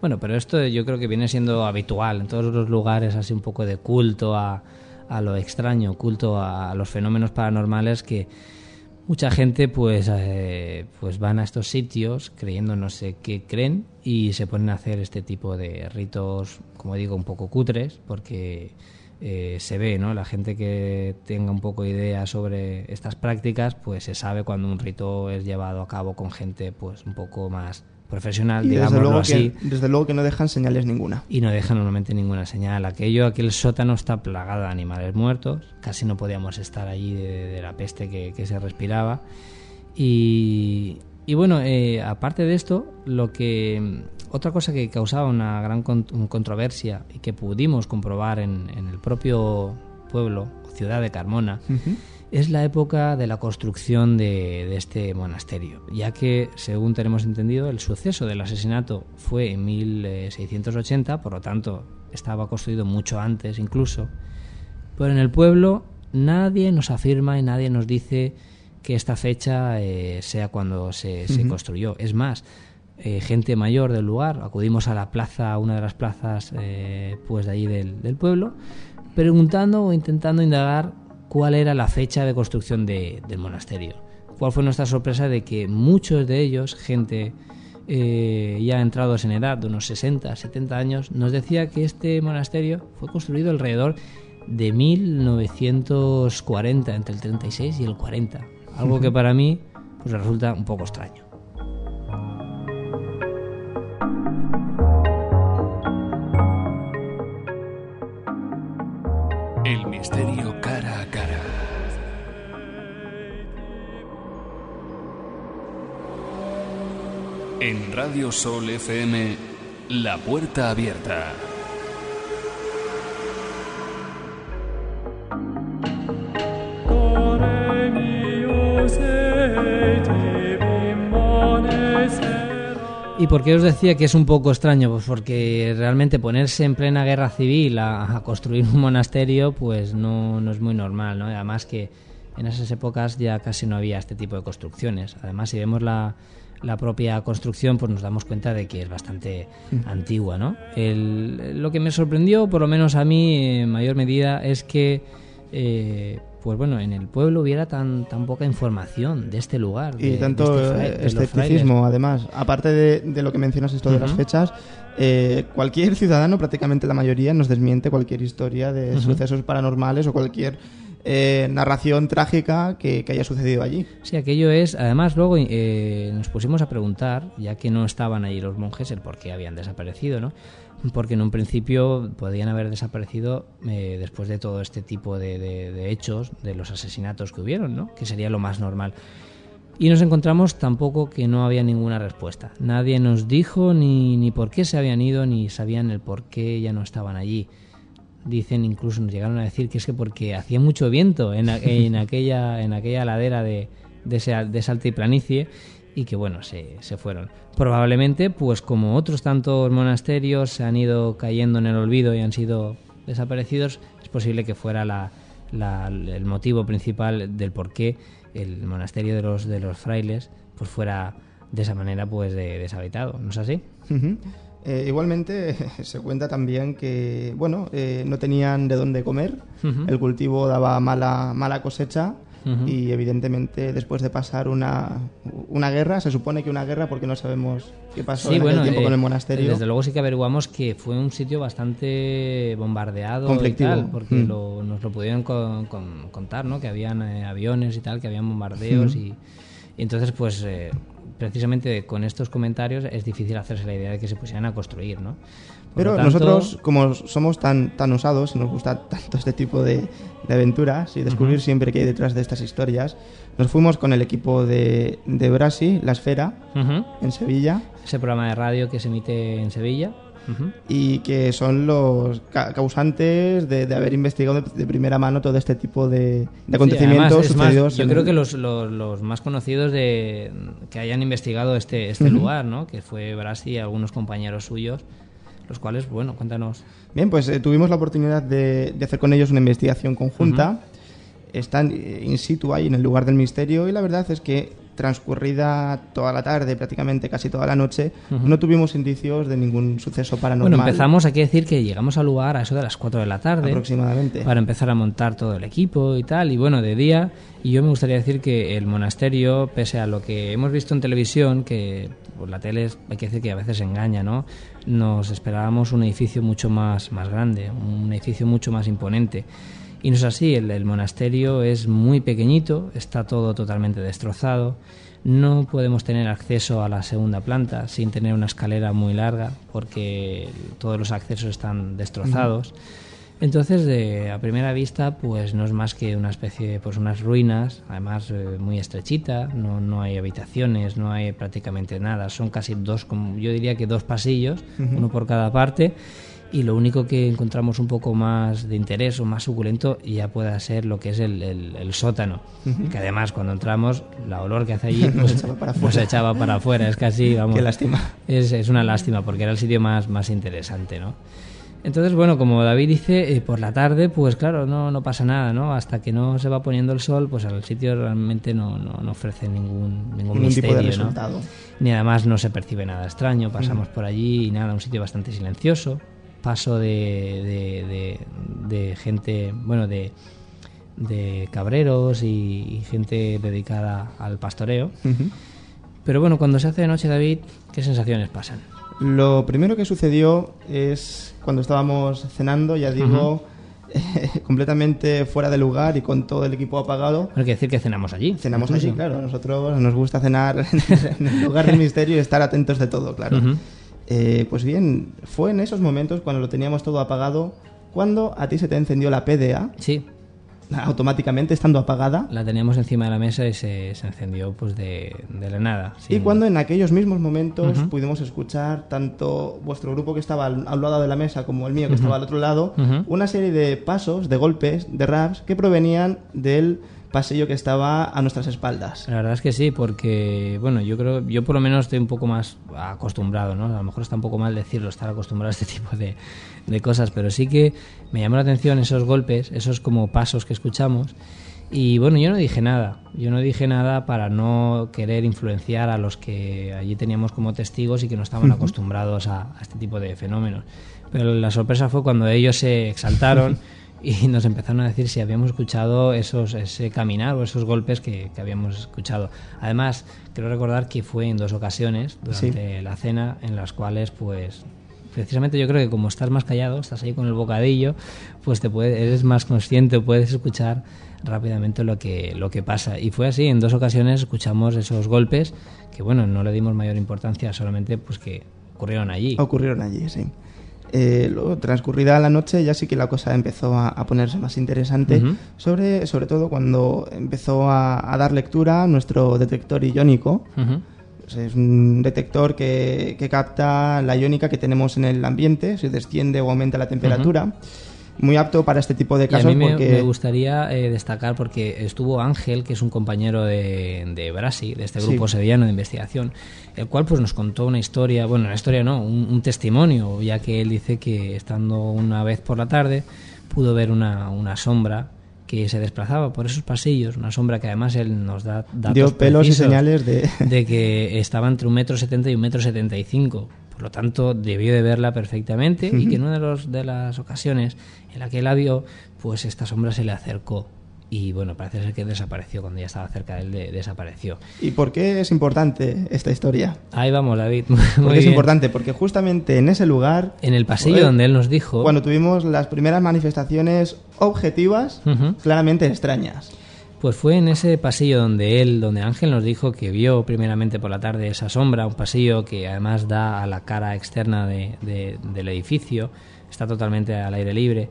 Bueno, pero esto yo creo que viene siendo habitual en todos los lugares, así un poco de culto a, a lo extraño, culto a, los fenómenos paranormales que mucha gente pues, eh, pues van a estos sitios creyendo no sé qué creen y se ponen a hacer este tipo de ritos, como digo, un poco cutres, porque eh, se ve, ¿no? La gente que tenga un poco idea sobre estas prácticas, pues se sabe cuando un rito es llevado a cabo con gente pues un poco más profesional, Y desde luego, así, que, desde luego que no dejan señales ninguna. y no deja normalmente ninguna señal. Aquello, aquel sótano está plagado de animales muertos, casi no podíamos estar allí de, de la peste que, que se respiraba. Y, y bueno, eh, aparte de esto, lo que otra cosa que causaba una gran con- controversia y que pudimos comprobar en, en el propio pueblo, ciudad de Carmona, es la época de la construcción de, de este monasterio, ya que, según tenemos entendido, el suceso del asesinato fue en 1680, por lo tanto estaba construido mucho antes incluso, pero en el pueblo nadie nos afirma y nadie nos dice que esta fecha eh, sea cuando se, construyó. Es más, eh, gente mayor del lugar, acudimos a la plaza, a una de las plazas eh, pues de allí del, del pueblo, preguntando o intentando indagar cuál era la fecha de construcción de- del monasterio. ¿Cuál fue nuestra sorpresa de que muchos de ellos, gente eh, ya entrados en edad, de unos 60, 70 años, nos decía que este monasterio fue construido alrededor de 1940, entre el 36 y el 40. Algo que <laughs> para mí pues resulta un poco extraño. Radio Sol FM, La Puerta Abierta. ¿Y por qué os decía que es un poco extraño? Pues porque realmente ponerse en plena guerra civil a, a construir un monasterio, pues no, no es muy normal, ¿no? Además que en esas épocas ya casi no había este tipo de construcciones. Además, si vemos la, la propia construcción, pues nos damos cuenta de que es bastante antigua, ¿no? El- lo que me sorprendió, por lo menos a mí, en mayor medida, es que, eh, pues bueno, en el pueblo hubiera tan, tan poca información de este lugar. Y tanto de este eh, escepticismo, además. Aparte de, de lo que mencionas esto de las fechas, eh, cualquier ciudadano, prácticamente la mayoría, nos desmiente cualquier historia de sucesos paranormales o cualquier eh, narración trágica que, haya sucedido allí. Sí, aquello es. Además, luego eh, nos pusimos a preguntar, ya que no estaban ahí los monjes, el por qué habían desaparecido, ¿no? Porque en un principio podían haber desaparecido eh, después de todo este tipo de hechos, de los asesinatos que hubieron, ¿no? Que sería lo más normal. Y nos encontramos tampoco que no había ninguna respuesta. Nadie nos dijo ni, ni por qué se habían ido, ni sabían el por qué ya no estaban allí. Dicen, incluso nos llegaron a decir que es que porque hacía mucho viento en, a- <laughs> en aquella, en aquella ladera de, de, ese, de esa altiplanicie y que bueno, se, se fueron. Probablemente, pues como otros tantos monasterios se han ido cayendo en el olvido y han sido desaparecidos, es posible que fuera la, la- el motivo principal del por qué el monasterio de los, de los frailes pues fuera de esa manera pues de, deshabitado, ¿no es así? Ujú. Eh, igualmente <laughs> se cuenta también que bueno eh, no tenían de dónde comer, Ujú. el cultivo daba mala mala cosecha Ujú. y evidentemente después de pasar una, una guerra, se supone que una guerra porque no sabemos qué pasó en aquel tiempo eh, con el monasterio. Desde luego sí que averiguamos que fue un sitio bastante bombardeado Conflictivo. y tal, porque Mm. lo- nos lo pudieron con- con- contar, ¿no? Que habían eh, aviones y tal, que habían bombardeos Mm. y, y entonces pues eh, precisamente con estos comentarios es difícil hacerse la idea de que se pusieran a construir, ¿no? Por Pero tanto- nosotros, como somos tan, tan osados y nos gusta <laughs> tanto este tipo de, de aventuras y descubrir siempre qué hay detrás de estas historias, nos fuimos con el equipo de, de Brasi, La Esfera, en Sevilla, ese programa de radio que se emite en Sevilla. Y que son los ca- causantes de, de haber investigado de, de primera mano todo este tipo de, de acontecimientos Sí, además, más, yo creo el- que los, los, los más conocidos de que hayan investigado este, este lugar, ¿no? que fue Brasi y algunos compañeros suyos, los cuales, bueno, cuéntanos. Bien, pues eh, tuvimos la oportunidad de, hacer con ellos una investigación conjunta. Están eh, in situ ahí en el lugar del misterio y la verdad es que transcurrida toda la tarde, prácticamente casi toda la noche, no tuvimos indicios de ningún suceso paranormal. Bueno, empezamos, hay que decir que llegamos al lugar a eso de las 4 de la tarde. Aproximadamente. Para empezar a montar todo el equipo y tal, y bueno, de día. Y yo me gustaría decir que el monasterio, pese a lo que hemos visto en televisión, que pues, la tele hay que decir que a veces engaña, ¿no? Nos esperábamos un edificio mucho más, más grande, un edificio mucho más imponente. Y no es así, el, monasterio es muy pequeñito, está todo totalmente destrozado, no podemos tener acceso a la segunda planta sin tener una escalera muy larga porque todos los accesos están destrozados. Entonces, de, a primera vista, pues no es más que una especie, pues unas ruinas, además eh, muy estrechita, no, no hay habitaciones, no hay prácticamente nada, son casi dos, como yo diría que dos pasillos, uno por cada parte, y lo único que encontramos un poco más de interés o más suculento ya pueda ser lo que es el, el, sótano, que además cuando entramos la olor que hace allí <laughs> pues, echaba para echaba para afuera, es casi, vamos, Qué lástima. Es, es, una lástima porque era el sitio más, más interesante, ¿no? Entonces, bueno, como David dice, eh, por la tarde, pues claro, no, no pasa nada, ¿no? Hasta que no se va poniendo el sol, pues al sitio realmente no, no, ofrece ningún, ningún, misterio, tipo de resultado. Ni además no se percibe nada extraño, pasamos por allí y nada, un sitio bastante silencioso, paso de, de, gente, bueno, de, de cabreros y, gente dedicada al pastoreo. Pero bueno, cuando se hace de noche, David, ¿qué sensaciones pasan? Lo primero que sucedió es cuando estábamos cenando, ya digo, <laughs> completamente fuera de lugar y con todo el equipo apagado. Hay que decir que cenamos allí. Cenamos allí, claro. Nosotros nos gusta cenar <laughs> en el lugar del <laughs> misterio y estar atentos de todo, claro. Eh, pues bien, fue en esos momentos cuando lo teníamos todo apagado, cuando a ti se te encendió la PDA. Sí. Automáticamente estando apagada. La teníamos encima de la mesa y se, encendió pues de, la nada. Y cuando en aquellos mismos momentos pudimos escuchar tanto vuestro grupo que estaba al, lado de la mesa como el mío que estaba al otro lado, una serie de pasos, de golpes, de raps que provenían del pasillo que estaba a nuestras espaldas. La verdad es que sí, porque, bueno, yo creo, yo por lo menos estoy un poco más acostumbrado, ¿no? A lo mejor está un poco mal decirlo, estar acostumbrado a este <laughs> tipo de, de cosas, pero sí que me llamó la atención esos golpes, esos como pasos que escuchamos. Y bueno, yo no dije nada, yo no dije nada para no querer influenciar a los que allí teníamos como testigos y que no estaban acostumbrados a, a este tipo de fenómenos. Pero la sorpresa fue cuando ellos se exaltaron. <laughs> y nos empezaron a decir si habíamos escuchado esos, ese caminar o esos golpes que, habíamos escuchado. Además, quiero recordar que fue en dos ocasiones durante la cena en las cuales, pues, precisamente yo creo que como estás más callado, estás ahí con el bocadillo, pues te puedes, eres más consciente, puedes escuchar rápidamente lo que, lo que pasa. Y fue así, en dos ocasiones escuchamos esos golpes que, bueno, no le dimos mayor importancia, solamente pues que ocurrieron allí. Ocurrieron allí, sí. Eh, luego, transcurrida la noche, ya sí que la cosa empezó a, ponerse más interesante, sobre, sobre todo cuando empezó a, dar lectura a nuestro detector iónico. Pues es un detector que, que, capta la iónica que tenemos en el ambiente, si desciende o aumenta la temperatura muy apto para este tipo de casos. a mí me, me gustaría eh, destacar porque estuvo Ángel, que es un compañero de, de Brasil, de este grupo sevillano de investigación, el cual pues nos contó una historia, bueno, una historia no, un, testimonio, ya que él dice que estando una vez por la tarde pudo ver una, una sombra que se desplazaba por esos pasillos, una sombra que además él nos da datos Dio pelos y señales de... <laughs> de que estaba entre un metro setenta y un metro setenta y cinco. Por lo tanto, debió de verla perfectamente y que en una de, los, de las ocasiones en la que la vio, pues esta sombra se le acercó y bueno, parece ser que desapareció cuando ya estaba cerca de él, desapareció. ¿Y por qué es importante esta historia? Ahí vamos, David. <laughs> porque es importante, porque justamente en ese lugar... En el pasillo donde él nos dijo... Cuando tuvimos las primeras manifestaciones objetivas, claramente extrañas. Pues fue en ese pasillo donde él, donde Ángel nos dijo que vio primeramente por la tarde esa sombra, un pasillo que además da a la cara externa del edificio, está totalmente al aire libre.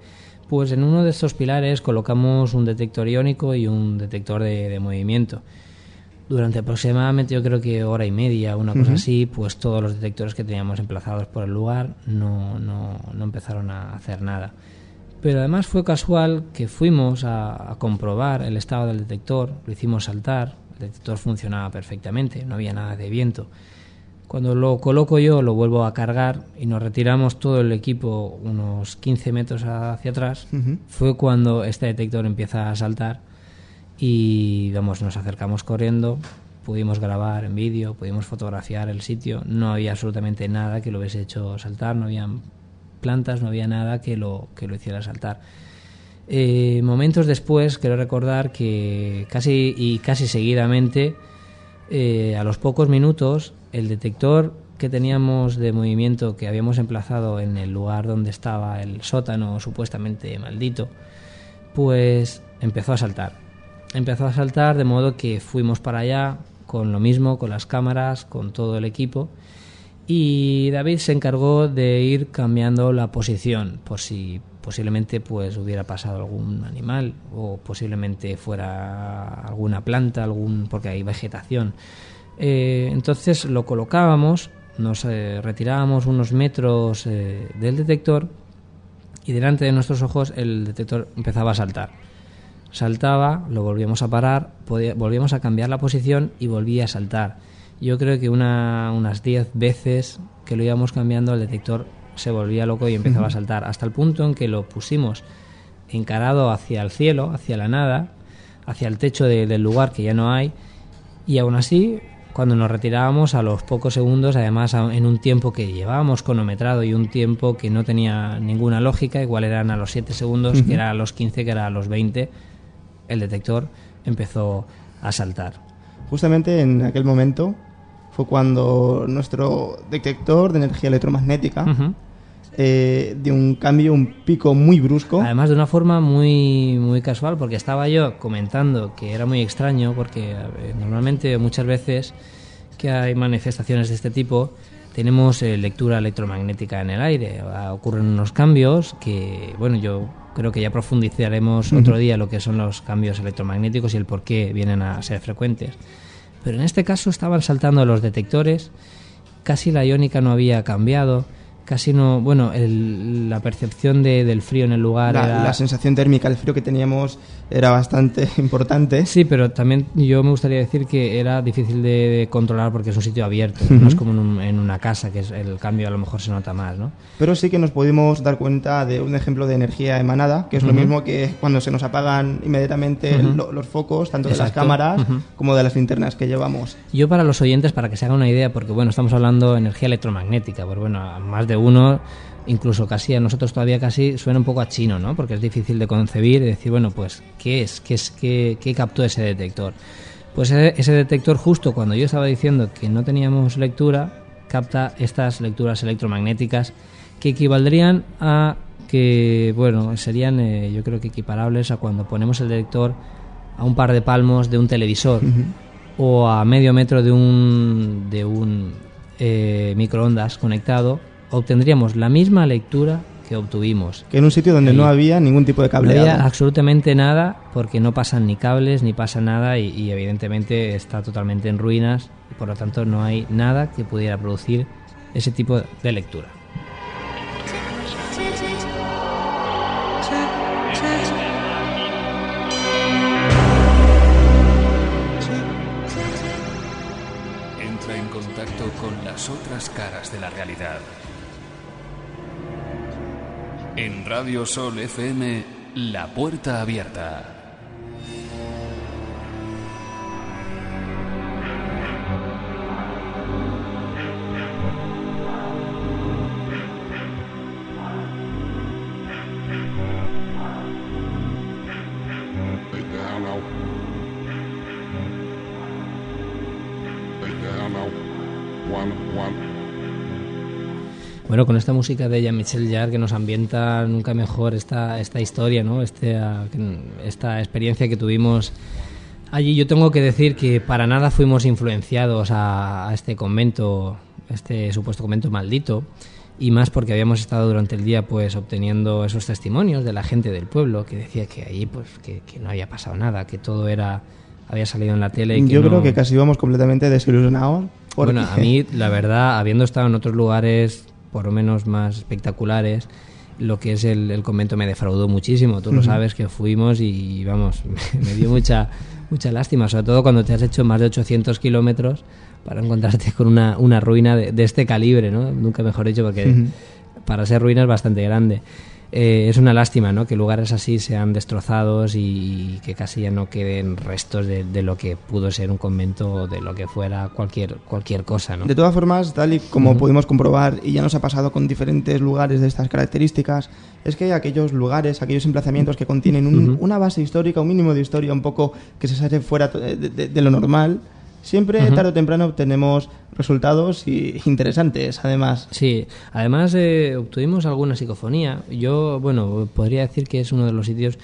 Pues en uno de estos pilares colocamos un detector iónico y un detector de, movimiento. Durante aproximadamente yo creo que hora y media, una cosa así, pues todos los detectores que teníamos emplazados por el lugar no, no, no empezaron a hacer nada. Pero además fue casual que fuimos a, comprobar el estado del detector, lo hicimos saltar, el detector funcionaba perfectamente, no había nada de viento. Cuando lo coloco yo, lo vuelvo a cargar y nos retiramos todo el equipo unos 15 metros hacia atrás, fue cuando este detector empieza a saltar y vamos, nos acercamos corriendo, pudimos grabar en vídeo, pudimos fotografiar el sitio, no había absolutamente nada que lo hubiese hecho saltar, no había plantas, no había nada que lo, que lo hiciera saltar. Eh, momentos después, quiero recordar que casi y casi seguidamente, eh, a los pocos minutos, el detector que teníamos de movimiento que habíamos emplazado en el lugar donde estaba el sótano supuestamente maldito, pues empezó a saltar. Empezó a saltar de modo que fuimos para allá con lo mismo, con las cámaras, con todo el equipo. Y David se encargó de ir cambiando la posición por si posiblemente pues hubiera pasado algún animal o posiblemente fuera alguna planta, algún porque hay vegetación. Eh, entonces lo colocábamos, nos eh, retirábamos unos metros eh, del detector y delante de nuestros ojos el detector empezaba a saltar. Saltaba, lo volvíamos a parar, volvíamos a cambiar la posición y volvía a saltar. Yo creo que una, unas 10 veces que lo íbamos cambiando el detector se volvía loco y empezaba a saltar, hasta el punto en que lo pusimos encarado hacia el cielo, hacia la nada, hacia el techo del lugar que ya no hay, y aún así cuando nos retirábamos a los pocos segundos, además en un tiempo que llevábamos cronometrado y un tiempo que no tenía ninguna lógica, igual eran a los 7 segundos, que era a los 15, que era a los 20, el detector empezó a saltar. Justamente en aquel momento fue cuando nuestro detector de energía electromagnética eh, dio un cambio, un pico muy brusco. Además de una forma muy, muy casual, porque estaba yo comentando que era muy extraño, porque normalmente muchas veces que hay manifestaciones de este tipo, tenemos eh, lectura electromagnética en el aire. Ocurren unos cambios que, bueno, yo creo que ya profundizaremos otro día lo que son los cambios electromagnéticos y el por qué vienen a ser frecuentes. Pero en este caso estaban saltando los detectores, casi la iónica no había cambiado, casi no, bueno, la percepción de, del frío en el lugar. La, la sensación térmica, el frío que teníamos era bastante <laughs> importante. Sí, pero también yo me gustaría decir que era difícil de, controlar porque es un sitio abierto, no es como en, una casa que es, el cambio a lo mejor se nota más, ¿no? Pero sí que nos pudimos dar cuenta de un ejemplo de energía emanada, que es lo mismo que cuando se nos apagan inmediatamente los focos, tanto de las cámaras como de las linternas que llevamos. Yo para los oyentes, para que se hagan una idea, porque bueno, estamos hablando de energía electromagnética, pues bueno, más de uno, incluso casi a nosotros todavía casi suena un poco a chino, ¿no? Porque es difícil de concebir y decir, bueno, pues, ¿qué es? ¿Qué, es, qué, qué captó ese detector? Pues ese, detector, justo cuando yo estaba diciendo que no teníamos lectura, capta estas lecturas electromagnéticas que equivaldrían a que, bueno, serían eh, yo creo que equiparables a cuando ponemos el detector a un par de palmos de un televisor o a medio metro de un, de un eh, microondas conectado obtendríamos la misma lectura que obtuvimos. Que en un sitio donde no había ningún tipo de cableado. No había absolutamente nada porque no pasan ni cables ni pasa nada y, evidentemente está totalmente en ruinas y por lo tanto no hay nada que pudiera producir ese tipo de lectura. Entra en contacto con las otras caras de la realidad. En Radio Sol FM, La Puerta Abierta. Bueno, con esta música de Jean-Michel Jarre que nos ambienta nunca mejor esta, esta historia, ¿no? Este, ah, esta experiencia que tuvimos allí. Yo tengo que decir que para nada fuimos influenciados a, este convento, este supuesto convento maldito, y más porque habíamos estado durante el día pues obteniendo esos testimonios de la gente del pueblo que decía que allí pues que, no había pasado nada, que todo era había salido en la tele. Y que Yo creo que casi íbamos completamente desilusionados. Bueno, a mí la verdad, habiendo estado en otros lugares por lo menos más espectaculares, lo que es el, convento me defraudó muchísimo. Tú lo sabes que fuimos y vamos, <laughs> me dio mucha, mucha lástima, sobre todo cuando te has hecho más de 800 kilómetros para encontrarte con una, una ruina de, este calibre, ¿no? Nunca mejor dicho, porque para ser ruina es bastante grande. Eh, es una lástima ¿no? que lugares así sean destrozados y, que casi ya no queden restos de, lo que pudo ser un convento o de lo que fuera cualquier, cualquier cosa. ¿no? De todas formas, tal y como pudimos comprobar, y ya nos ha pasado con diferentes lugares de estas características, es que hay aquellos lugares, aquellos emplazamientos que contienen una base histórica, un mínimo de historia, un poco que se sale fuera de lo normal Siempre, tarde o temprano, obtenemos resultados <laughs> interesantes, además. Sí, además eh, obtuvimos alguna psicofonía. Yo, bueno, podría decir que es uno de los sitios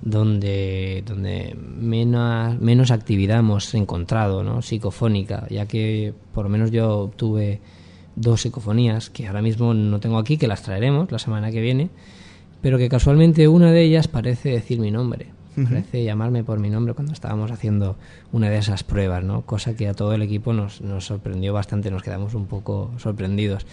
donde, donde menos, menos actividad hemos encontrado, ¿no? Psicofónica, ya que por lo menos yo obtuve dos psicofonías que ahora mismo no tengo aquí, que las traeremos la semana que viene, pero que casualmente una de ellas parece decir mi nombre parece llamarme por mi nombre cuando estábamos haciendo una de esas pruebas, ¿no? Cosa que a todo el equipo nos, nos sorprendió bastante, nos quedamos un poco sorprendidos.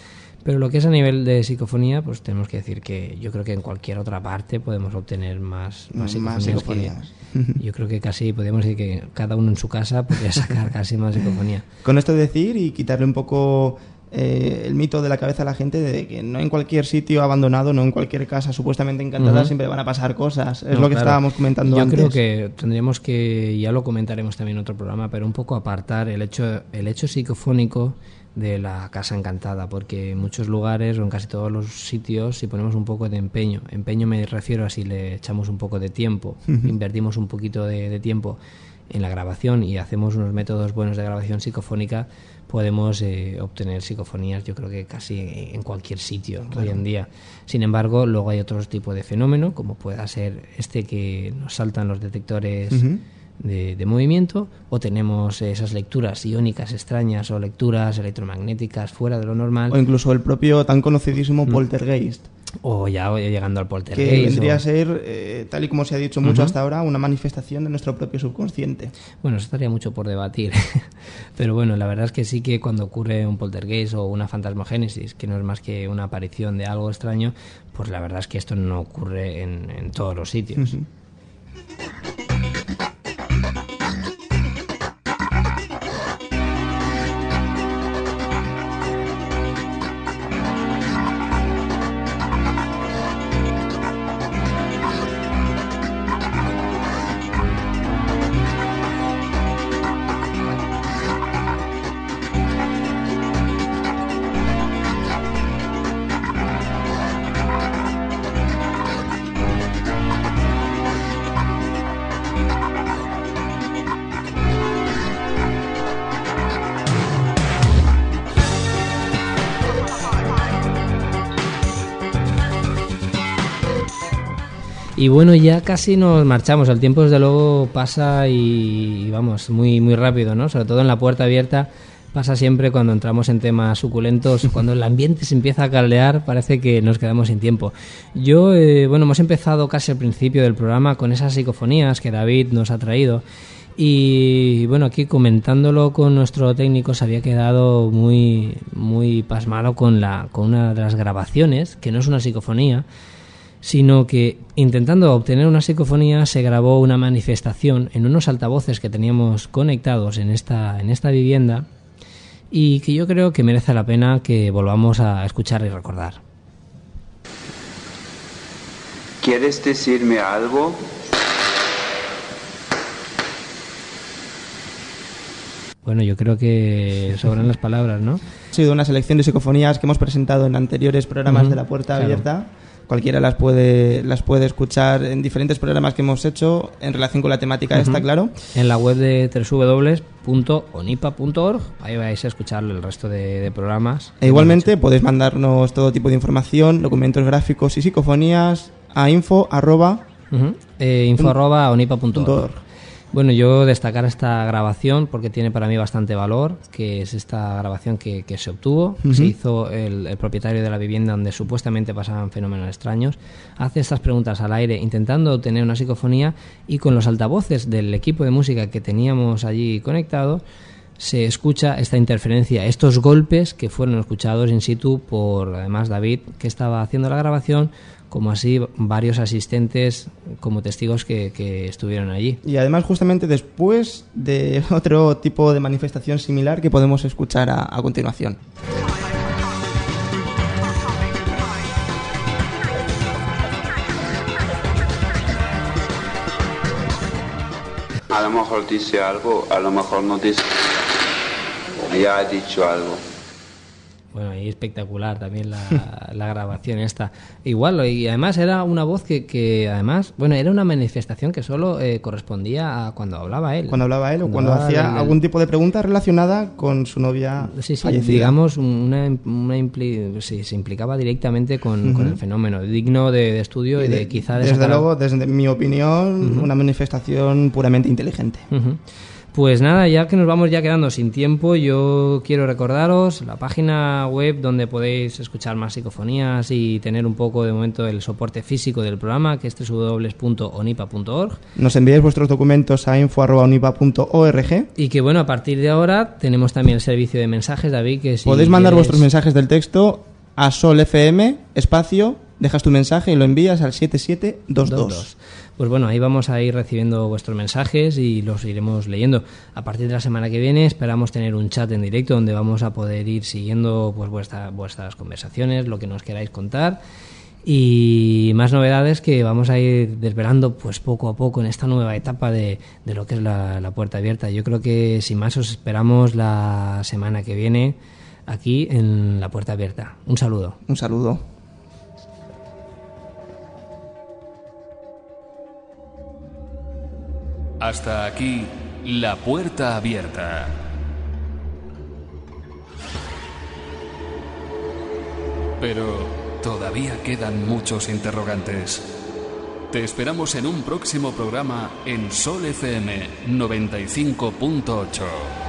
Pero lo que es a nivel de psicofonía, pues tenemos que decir que yo creo que en cualquier otra parte podemos obtener más, más psicofonías. <laughs> yo creo que casi podemos decir que cada uno en su casa podría sacar <laughs> casi más psicofonía. Con esto decir y quitarle un poco eh, el mito de la cabeza a la gente de que no en cualquier sitio abandonado, no en cualquier casa supuestamente encantada siempre van a pasar cosas. Es lo que estábamos comentando antes. Yo creo que tendríamos que, ya lo comentaremos también en otro programa, pero un poco apartar el hecho, el hecho psicofónico de la casa encantada, porque en muchos lugares o en casi todos los sitios, si ponemos un poco de empeño, empeño me refiero a si le echamos un poco de tiempo, invertimos un poquito de tiempo en la grabación y hacemos unos métodos buenos de grabación psicofónica, podemos eh, obtener psicofonías yo creo que casi en cualquier sitio hoy en día. Sin embargo, luego hay otro tipo de fenómeno, como pueda ser este que nos saltan los detectores de, movimiento, o tenemos esas lecturas iónicas extrañas o lecturas electromagnéticas fuera de lo normal. O incluso el propio tan conocidísimo poltergeist o ya llegando al poltergeist. Que vendría a ser, eh, tal y como se ha dicho mucho hasta ahora, una manifestación de nuestro propio subconsciente. Bueno, eso estaría mucho por debatir. <laughs> Pero bueno, la verdad es que sí que cuando ocurre un poltergeist o una fantasmogénesis, que no es más que una aparición de algo extraño, pues la verdad es que esto no ocurre en, todos los sitios. Y bueno, ya casi nos marchamos. El tiempo, desde luego, pasa y, vamos, muy, muy rápido, ¿no? Sobre todo en la puerta abierta pasa siempre cuando entramos en temas suculentos, <laughs> cuando el ambiente se empieza a caldear, parece que nos quedamos sin tiempo. Yo, eh, bueno, hemos empezado casi al principio del programa con esas psicofonías que David nos ha traído. Y bueno, aquí comentándolo con nuestro técnico se había quedado muy, muy pasmado con, la, con una de las grabaciones, que no es una psicofonía, sino que intentando obtener una psicofonía se grabó una manifestación en unos altavoces que teníamos conectados en esta, en esta vivienda y que yo creo que merece la pena que volvamos a escuchar y recordar. ¿Quieres decirme algo? Bueno, yo creo que sobran las palabras, ¿no? Ha sido una selección de psicofonías que hemos presentado en anteriores programas de La Puerta Abierta Cualquiera las puede, las puede escuchar en diferentes programas que hemos hecho en relación con la temática, está claro. En la web de www.onipa.org, ahí vais a escuchar el resto de, programas. E igualmente podéis mandarnos todo tipo de información, documentos gráficos y psicofonías a info arroba, eh, info arroba onipa.org. Bueno, yo destacar esta grabación porque tiene para mí bastante valor, que es esta grabación que, se obtuvo, se hizo el, propietario de la vivienda donde supuestamente pasaban fenómenos extraños, hace estas preguntas al aire intentando obtener una psicofonía y con los altavoces del equipo de música que teníamos allí conectado, se escucha esta interferencia, estos golpes que fueron escuchados in situ por además David, que estaba haciendo la grabación, como así varios asistentes como testigos que, que estuvieron allí. Y además justamente después de <laughs> otro tipo de manifestación similar que podemos escuchar a, a continuación. A lo mejor dice algo, a lo mejor no dice. Ya he dicho algo. Bueno, y espectacular también la, <laughs> la grabación esta. Igual, y además era una voz que, que además, bueno, era una manifestación que solo eh, correspondía a cuando hablaba él. Cuando hablaba él o cuando hacía algún tipo de pregunta relacionada con su novia Sí, sí, fallecida. digamos, una, una impli- sí, se implicaba directamente con, con el fenómeno, digno de, de estudio y de, quizá de Desde sacar- luego, desde mi opinión, una manifestación puramente inteligente. Ujú. Pues nada, ya que nos vamos ya quedando sin tiempo, yo quiero recordaros la página web donde podéis escuchar más psicofonías y tener un poco de momento el soporte físico del programa, que es www.onipa.org. Nos enviáis vuestros documentos a info.unipa.org. Y que bueno, a partir de ahora tenemos también el servicio de mensajes, David, que si Podéis mandar quieres- vuestros mensajes del texto a Sol FM, espacio, dejas tu mensaje y lo envías al 7722. Dos. Pues bueno, ahí vamos a ir recibiendo vuestros mensajes y los iremos leyendo. A partir de la semana que viene esperamos tener un chat en directo donde vamos a poder ir siguiendo pues vuestra- vuestras conversaciones, lo que nos queráis contar y más novedades que vamos a ir desvelando pues poco a poco en esta nueva etapa de, de lo que es la, la puerta abierta. Yo creo que sin más os esperamos la semana que viene aquí en la puerta abierta. Un saludo. Un saludo. Hasta aquí la puerta abierta. Pero todavía quedan muchos interrogantes. Te esperamos en un próximo programa en Sol FM 95.8.